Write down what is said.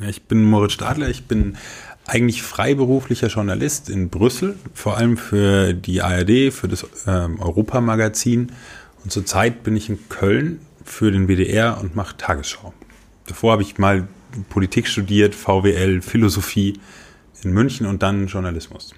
Ja, ich bin Moritz Stadler, ich bin eigentlich freiberuflicher Journalist in Brüssel, vor allem für die ARD, für das ähm, Europamagazin. Und zurzeit bin ich in Köln für den WDR und mache Tagesschau. Davor habe ich mal Politik studiert, VWL, Philosophie in München und dann Journalismus.